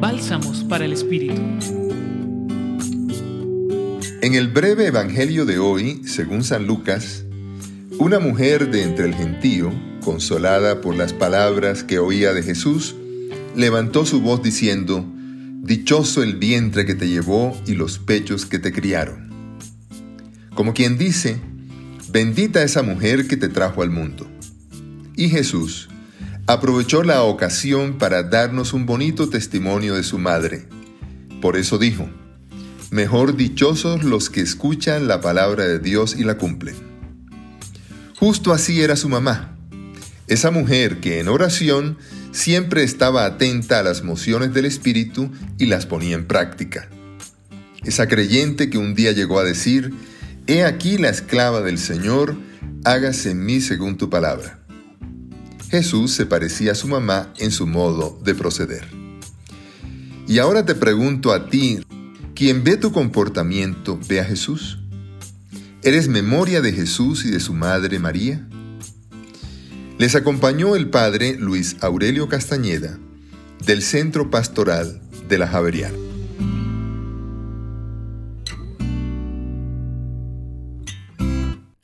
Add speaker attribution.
Speaker 1: Bálsamos para el Espíritu.
Speaker 2: En el breve Evangelio de hoy, según San Lucas, una mujer de entre el gentío, consolada por las palabras que oía de Jesús, levantó su voz diciendo, Dichoso el vientre que te llevó y los pechos que te criaron. Como quien dice, bendita esa mujer que te trajo al mundo. Y Jesús aprovechó la ocasión para darnos un bonito testimonio de su madre. Por eso dijo, mejor dichosos los que escuchan la palabra de Dios y la cumplen. Justo así era su mamá, esa mujer que en oración siempre estaba atenta a las mociones del Espíritu y las ponía en práctica. Esa creyente que un día llegó a decir, He aquí la esclava del Señor, hágase en mí según tu palabra. Jesús se parecía a su mamá en su modo de proceder. Y ahora te pregunto a ti, ¿quién ve tu comportamiento ve a Jesús? ¿Eres memoria de Jesús y de su madre María? Les acompañó el padre Luis Aurelio Castañeda del Centro Pastoral de la Javeriana.